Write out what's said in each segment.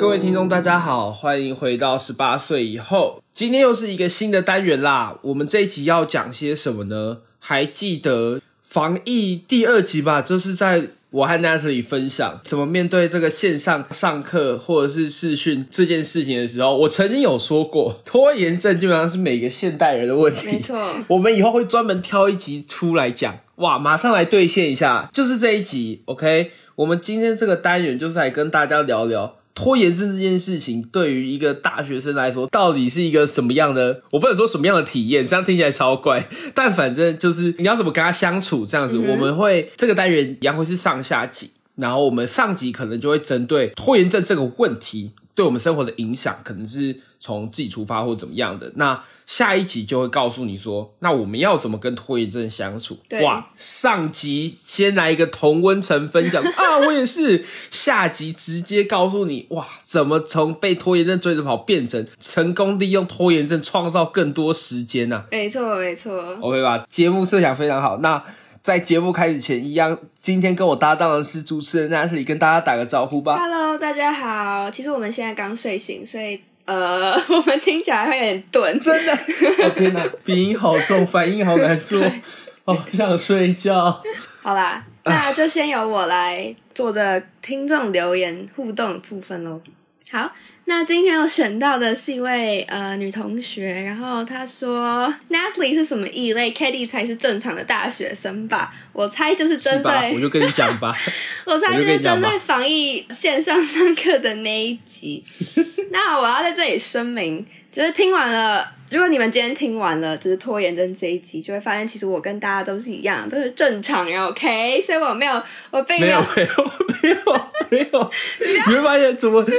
各位听众，大家好，欢迎回到十八岁以后。今天又是一个新的单元啦。我们这一集要讲些什么呢？还记得防疫第二集吧？就是在我和 Natalie 分享怎么面对这个线上上课或者是视讯这件事情的时候，我曾经有说过，拖延症基本上是每个现代人的问题。没错，我们以后会专门挑一集出来讲。哇，马上来兑现一下，就是这一集。OK，我们今天这个单元就是来跟大家聊聊。拖延症这件事情对于一个大学生来说，到底是一个什么样的？我不能说什么样的体验，这样听起来超怪。但反正就是你要怎么跟他相处，这样子。我们会这个单元一样会是上下级，然后我们上级可能就会针对拖延症这个问题。对我们生活的影响，可能是从自己出发或怎么样的。那下一集就会告诉你说，那我们要怎么跟拖延症相处？哇，上集先来一个同温层分享 啊，我也是。下集直接告诉你，哇，怎么从被拖延症追着跑变成成功利用拖延症创造更多时间呢？没错，没错。OK 吧？节目设想非常好。那在节目开始前，一样，今天跟我搭档的是主持人 Natalie，跟大家打个招呼吧。Hello，大家好。其实我们现在刚睡醒，所以呃，我们听起来会有点钝。真的，我 天哪，鼻音好重，反应好难做，好 想睡觉。好啦，那就先由我来做着听众留言互动的部分喽。好。那今天我选到的是一位呃女同学，然后她说 Natalie 是什么异类 k a t i e 才是正常的大学生吧？我猜就是针对，我就跟你讲吧，我猜就是针对防疫线上上课的那一集。那我要在这里声明。就是听完了，如果你们今天听完了，就是拖延症这一集，就会发现其实我跟大家都是一样，都是正常人，OK？所以我没有，我并没有，没有，没有，没有，你会发现怎么在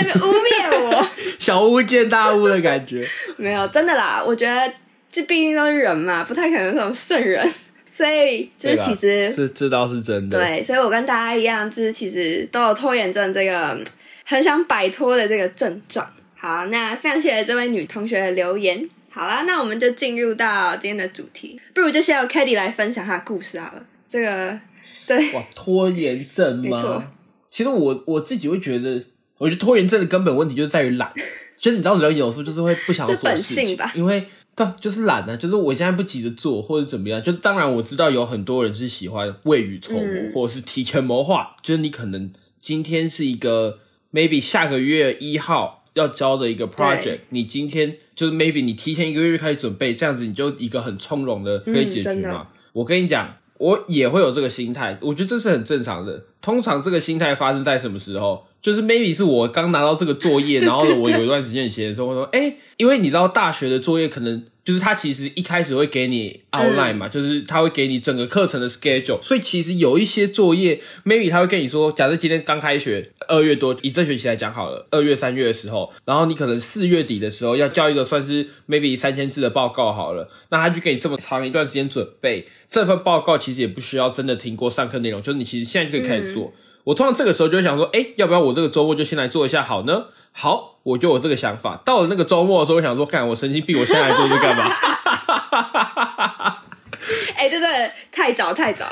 那污蔑我，小巫见大巫的感觉。没有，真的啦，我觉得这毕竟都是人嘛，不太可能那种圣人，所以就是其实这这倒是真的。对，所以我跟大家一样，就是其实都有拖延症这个很想摆脱的这个症状。好，那非常谢谢这位女同学的留言。好啦，那我们就进入到今天的主题，不如就先由 k a t i e 来分享她的故事好了。这个对哇，拖延症吗？没错。其实我我自己会觉得，我觉得拖延症的根本问题就是在于懒。其实你知道，人有时候就是会不想做事情，吧因为对，就是懒呢。就是我现在不急着做，或者怎么样。就当然我知道有很多人是喜欢未雨绸缪，或者是提前谋划。就是你可能今天是一个 maybe 下个月一号。要交的一个 project，你今天就是 maybe 你提前一个月开始准备，这样子你就一个很从容的可以解决嘛。我跟你讲，我也会有这个心态，我觉得这是很正常的。通常这个心态发生在什么时候？就是 maybe 是我刚拿到这个作业，然后我有一段时间闲的时候，我说，哎，因为你知道大学的作业可能。就是他其实一开始会给你 outline 嘛，就是他会给你整个课程的 schedule，所以其实有一些作业，maybe 他会跟你说，假设今天刚开学，二月多，以这学期来讲好了，二月三月的时候，然后你可能四月底的时候要交一个算是 maybe 三千字的报告好了，那他就给你这么长一段时间准备，这份报告其实也不需要真的听过上课内容，就是你其实现在就可以开始做。我通常这个时候就会想说，哎，要不要我这个周末就先来做一下好呢？好，我就有这个想法。到了那个周末的时候，我想说，干，我神经病，我现在来做这干嘛？哎，真的太早太早。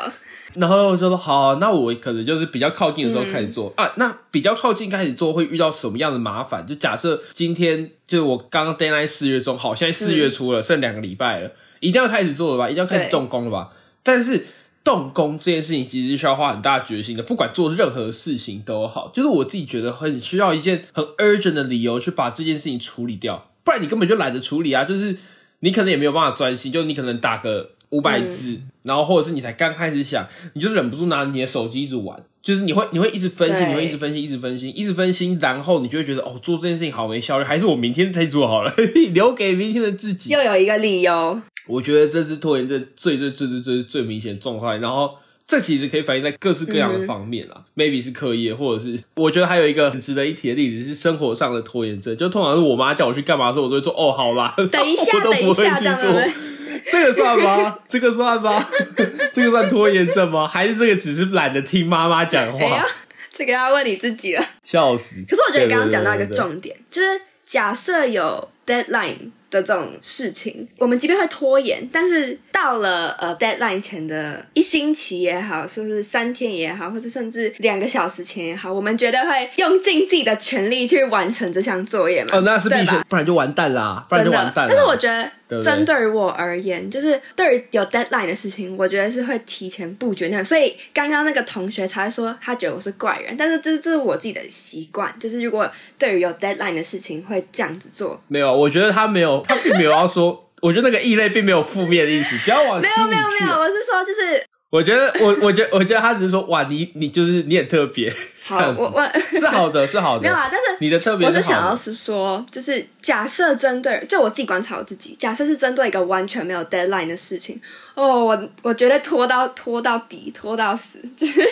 然后我就说，好，那我可能就是比较靠近的时候开始做啊。那比较靠近开始做会遇到什么样的麻烦？就假设今天就是我刚刚 deadline 四月中，好，现在四月初了，剩两个礼拜了，一定要开始做了吧？一定要开始动工了吧？但是。动工这件事情其实需要花很大决心的，不管做任何事情都好，就是我自己觉得很需要一件很 urgent 的理由去把这件事情处理掉，不然你根本就懒得处理啊。就是你可能也没有办法专心，就你可能打个五百字，然后或者是你才刚开始想，你就忍不住拿你的手机一直玩，就是你会你会一直分心，你会一直分心，一直分心，一直分心，然后你就会觉得哦，做这件事情好没效率，还是我明天再做好了，留给明天的自己。又有一个理由。我觉得这是拖延症最最最最最最明显状态，然后这其实可以反映在各式各样的方面啦，maybe 是课业，或者是我觉得还有一个很值得一提的例子是生活上的拖延症，就通常是我妈叫我去干嘛的时候，我都会说哦，好啦，等一下，等一下，这样子，这个算吗？这个算吗？这个算拖延症吗？还是这个只是懒得听妈妈讲话？这个要问你自己了，笑死！可是我觉得你刚刚讲到一个重点，就是假设有 deadline。的这种事情，我们即便会拖延，但是到了呃 deadline 前的一星期也好，说是三天也好，或者甚至两个小时前也好，我们绝对会用尽自己的全力去完成这项作业嘛？哦，那是必须，不然就完蛋啦，不然就完蛋。但是我觉得，针对于我而言，就是对于有 deadline 的事情，我觉得是会提前布局那所以刚刚那个同学才说他觉得我是怪人，但是这这是我自己的习惯，就是如果对于有 deadline 的事情会这样子做。没有，我觉得他没有。他并没有要说，我觉得那个异类并没有负面的意思，不要往没有没有没有，我是说就是，我觉得我我觉得我觉得他只是说哇，你你就是你很特别，好我我 是好的是好的，没有啦，但是你的特别，我是想要是说，就是假设针对，就我自己观察我自己，假设是针对一个完全没有 deadline 的事情，哦，我我觉得拖到拖到底，拖到死，就是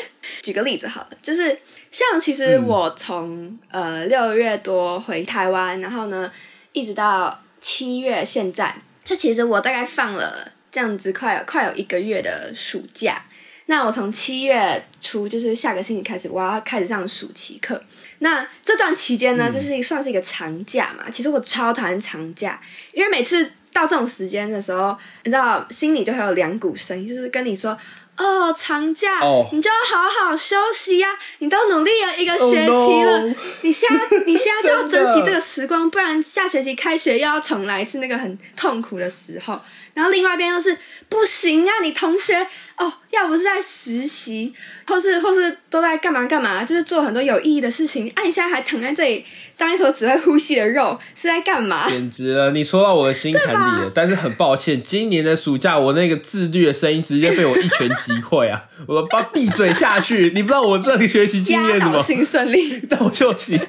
举个例子好了，就是像其实我从呃六月多回台湾，然后呢一直到。七月现在，这其实我大概放了这样子，快有快有一个月的暑假。那我从七月初，就是下个星期开始，我要开始上暑期课。那这段期间呢，就是算是一个长假嘛。其实我超讨厌长假，因为每次到这种时间的时候，你知道，心里就会有两股声音，就是跟你说。哦，长假你就要好好休息呀！你都努力了一个学期了，你现在 你现在就要珍惜这个时光，不然下学期开学又要重来一次那个很痛苦的时候。然后另外一边又是不行啊，你同学哦，要不是在实习，或是或是都在干嘛干嘛，就是做很多有意义的事情。啊，你现在还躺在这里。当一头只会呼吸的肉是在干嘛？简直了！你说到我的心坎里了。但是很抱歉，今年的暑假我那个自律的声音直接被我一拳击溃啊！我说：“把闭嘴下去！”你不知道我这个学习经验什么？心顺利，但我休息。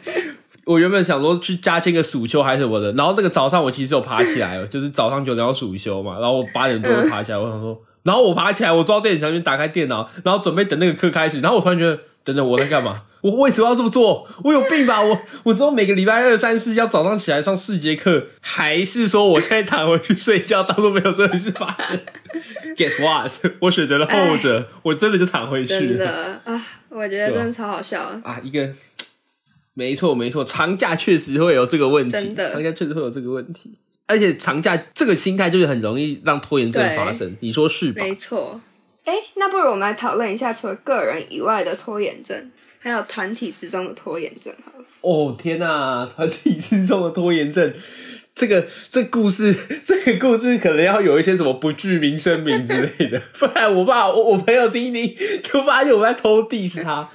我原本想说去加签个暑休还是什么的，然后那个早上我其实有爬起来，就是早上九点要暑休嘛，然后我八点多就爬起来，我想说，然后我爬起来，我坐到电脑前面打开电脑，然后准备等那个课开始，然后我突然觉得。等等，我在干嘛？我为什么要这么做？我有病吧？我 我之后每个礼拜二、三、四要早上起来上四节课，还是说我现在躺回去睡觉，当做没有这回事发生？Guess what？我选择了后者，我真的就躺回去。真的啊，我觉得真的超好笑啊！一个没错没错，长假确实会有这个问题，真的，长假确实会有这个问题，而且长假这个心态就是很容易让拖延症发生，你说是吧？没错。哎，那不如我们来讨论一下，除了个人以外的拖延症，还有团体之中的拖延症，好了。哦天哪，团体之中的拖延症，这个这故事，这个故事可能要有一些什么不具名声名之类的，不然我怕我我朋友听听就发现我在偷 diss 他。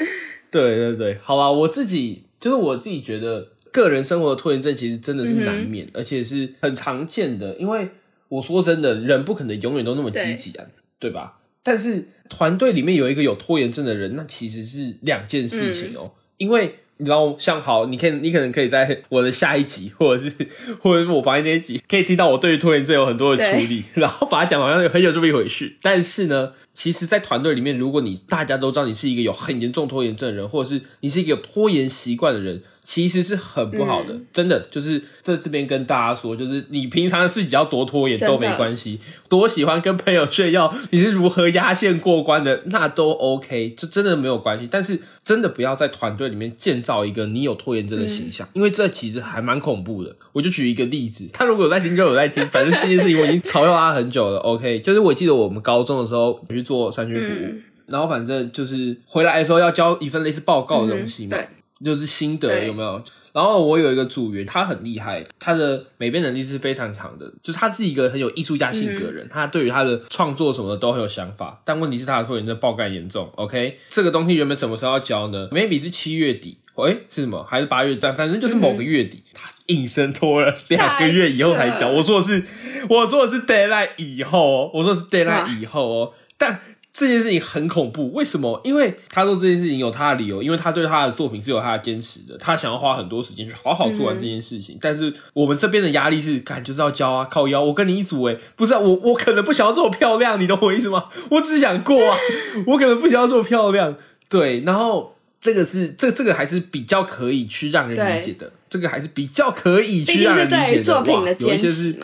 对对对，好吧，我自己就是我自己觉得，个人生活的拖延症其实真的是难免，而且是很常见的。因为我说真的，人不可能永远都那么积极啊，对吧？但是团队里面有一个有拖延症的人，那其实是两件事情哦。因为你知道，像好，你可以，你可能可以在 我的下一集，或者是 或者是我发现那一集，可以听到我对于拖延症有很多的处理，然后把它讲好像有很有这么一回事。但是呢，其实，在团队里面，如果你大家都知道你是一个有很严重拖延症的人，或者是你是一个有拖延习惯的人。其实是很不好的，真的就是在这边跟大家说，就是你平常自己要多拖延都没关系，多喜欢跟朋友炫耀你是如何压线过关的，那都 OK，就真的没有关系。但是真的不要在团队里面建造一个你有拖延症的形象，因为这其实还蛮恐怖的。我就举一个例子，他如果有在听就有在听，反正这件事情我已经嘲笑他很久了。OK，就是我记得我们高中的时候去做山区服务，然后反正就是回来的时候要交一份类似报告的东西嘛。就是心得有没有？然后我有一个组员，他很厉害，他的美编能力是非常强的。就是他是一个很有艺术家性格的人，他对于他的创作什么的都很有想法。但问题是他的拖延症爆干严重。OK，这个东西原本什么时候要交呢？Maybe 是七月底，哎，是什么？还是八月？但反正就是某个月底，他硬生拖了两个月以后才交。我说的是，我说的是 deadline 以后，我说是 deadline 以后哦，但。这件事情很恐怖，为什么？因为他做这件事情有他的理由，因为他对他的作品是有他的坚持的，他想要花很多时间去好好做完这件事情。但是我们这边的压力是，感就是要交啊，靠腰。我跟你一组诶，不是啊我，我可能不想要这么漂亮，你懂我意思吗？我只想过啊，我可能不想要这么漂亮。对，然后这个是这这个还是比较可以去让人理解的，这个还是比较可以去让人理解的。哇，有一些是。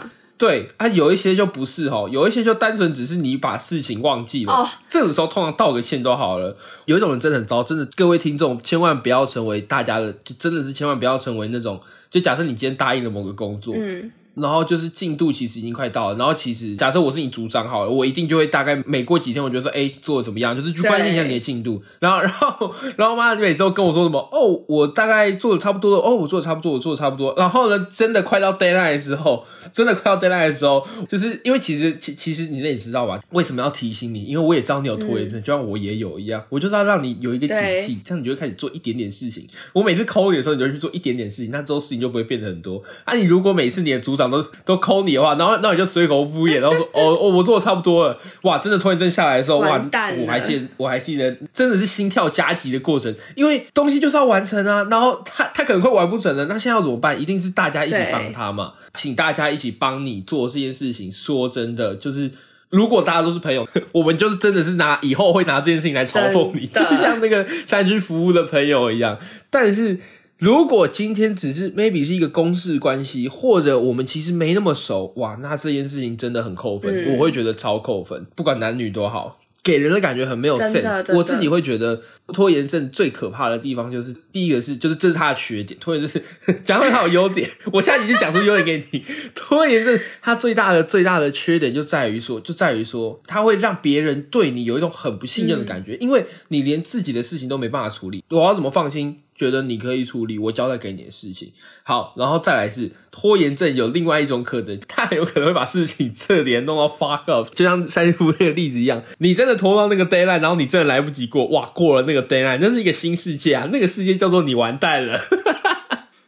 对啊，有一些就不是哦，有一些就单纯只是你把事情忘记了。哦，这种时候通常道个歉都好了。有一种人真的很糟，真的，各位听众千万不要成为大家的，就真的是千万不要成为那种。就假设你今天答应了某个工作，嗯，然后就是进度其实已经快到了，然后其实假设我是你组长好了，我一定就会大概每过几天，我就说哎做的怎么样，就是去关心一下你的进度。然后然后 然后妈每周跟我说什么哦，我大概做的差不多了，哦我做的差不多，我做的差不多。然后呢，真的快到 deadline 的时候，真的快到 deadline 的时候，就是因为其实其其实你那也知道吧？为什么要提醒你？因为我也知道你有拖延症，就像我也有一样，我就是要让你有一个警惕，这样你就会开始做一点点事情。我每次抠你的时候，你就去做一点点事情，那之后事情就不会变得很多。啊，你如果每次你的组长都都抠你的话，然后那你就随口敷衍，然后说哦哦，我做的差不多了，哇，真的拖延症下来的时候，哇，我还记得我还记得，真的是心跳加急的过程，因为东西就是要完成啊，然后他他可能会完不成的，那现在要怎么办？一定是大家一起帮他嘛，请大家一起帮你做这件事情。说真的，就是如果大家都是朋友，我们就是真的是拿以后会拿这件事情来嘲讽你，就像那个山区服务的朋友一样，但是。如果今天只是 maybe 是一个公事关系，或者我们其实没那么熟，哇，那这件事情真的很扣分，我会觉得超扣分，不管男女都好。给人的感觉很没有 sense。我自己会觉得拖延症最可怕的地方就是，第一个是就是这是他的缺点，拖延症 讲到他有优点，我现在已经讲出优点给你。拖延症它最大的最大的缺点就在于说，就在于说，它会让别人对你有一种很不信任的感觉，因为你连自己的事情都没办法处理，我要怎么放心？觉得你可以处理我交代给你的事情，好，然后再来是拖延症有另外一种可能，他有可能会把事情彻底弄到 fuck up，就像三夫那个例子一样，你真的拖到那个 deadline，然后你真的来不及过，哇，过了那个 deadline，那是一个新世界啊，那个世界叫做你完蛋了。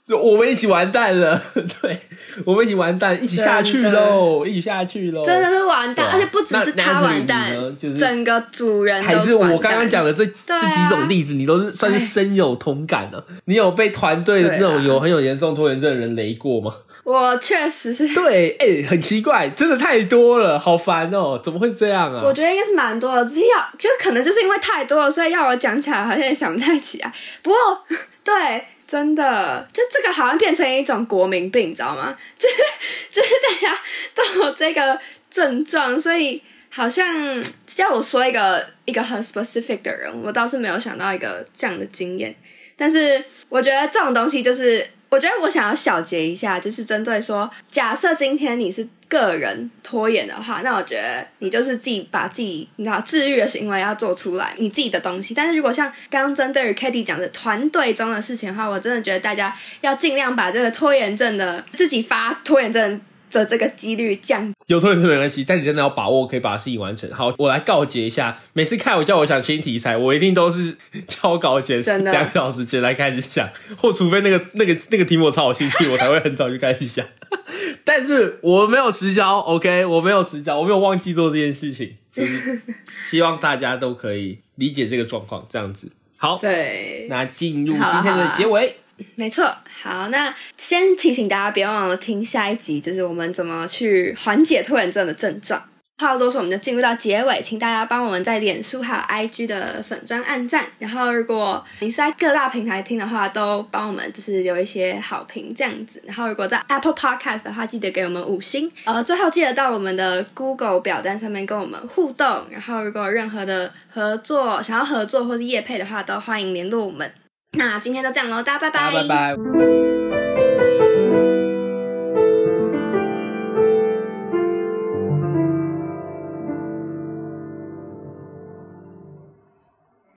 就我们一起完蛋了，对，我们一起完蛋，一起下去喽，一起下去喽，真的是完蛋，而且不只是他完蛋，就是整个主人还是我刚刚讲的这这几种例子，你都是算是深有同感的。你有被团队的那种有很有严重拖延症的人雷过吗？我确实是，对，哎，很奇怪，真的太多了，好烦哦，怎么会这样啊？我觉得应该是蛮多的，只是要就可能就是因为太多了，所以要我讲起来好像也想不太起来。不过 对。真的，就这个好像变成一种国民病，你知道吗？就 是就是大家都有这个症状，所以好像叫我说一个一个很 specific 的人，我倒是没有想到一个这样的经验。但是我觉得这种东西就是。我觉得我想要小结一下，就是针对说，假设今天你是个人拖延的话，那我觉得你就是自己把自己你知道治愈的行为要做出来，你自己的东西。但是如果像刚刚针对于 k a t i e 讲的团队中的事情的话，我真的觉得大家要尽量把这个拖延症的自己发拖延症。的这个几率降，有拖延症没关系，但你真的要把握可以把事情完成。好，我来告诫一下，每次看我叫我想新题材，我一定都是 超稿前两个小时前来开始想，或除非那个那个那个题目我超有兴趣，我才会很早就开始想。但是我没有迟交，OK，我没有迟交，我没有忘记做这件事情，就是 希望大家都可以理解这个状况，这样子。好，对，那进入今天的结尾。没错，好，那先提醒大家，别忘了听下一集，就是我们怎么去缓解拖延症的症状。话不多说，我们就进入到结尾，请大家帮我们在脸书还有 IG 的粉砖按赞，然后如果你是在各大平台听的话，都帮我们就是留一些好评这样子。然后如果在 Apple Podcast 的话，记得给我们五星。呃，最后记得到我们的 Google 表单上面跟我们互动。然后如果有任何的合作想要合作或是业配的话，都欢迎联络我们。那今天就这样喽，大家拜拜。拜拜。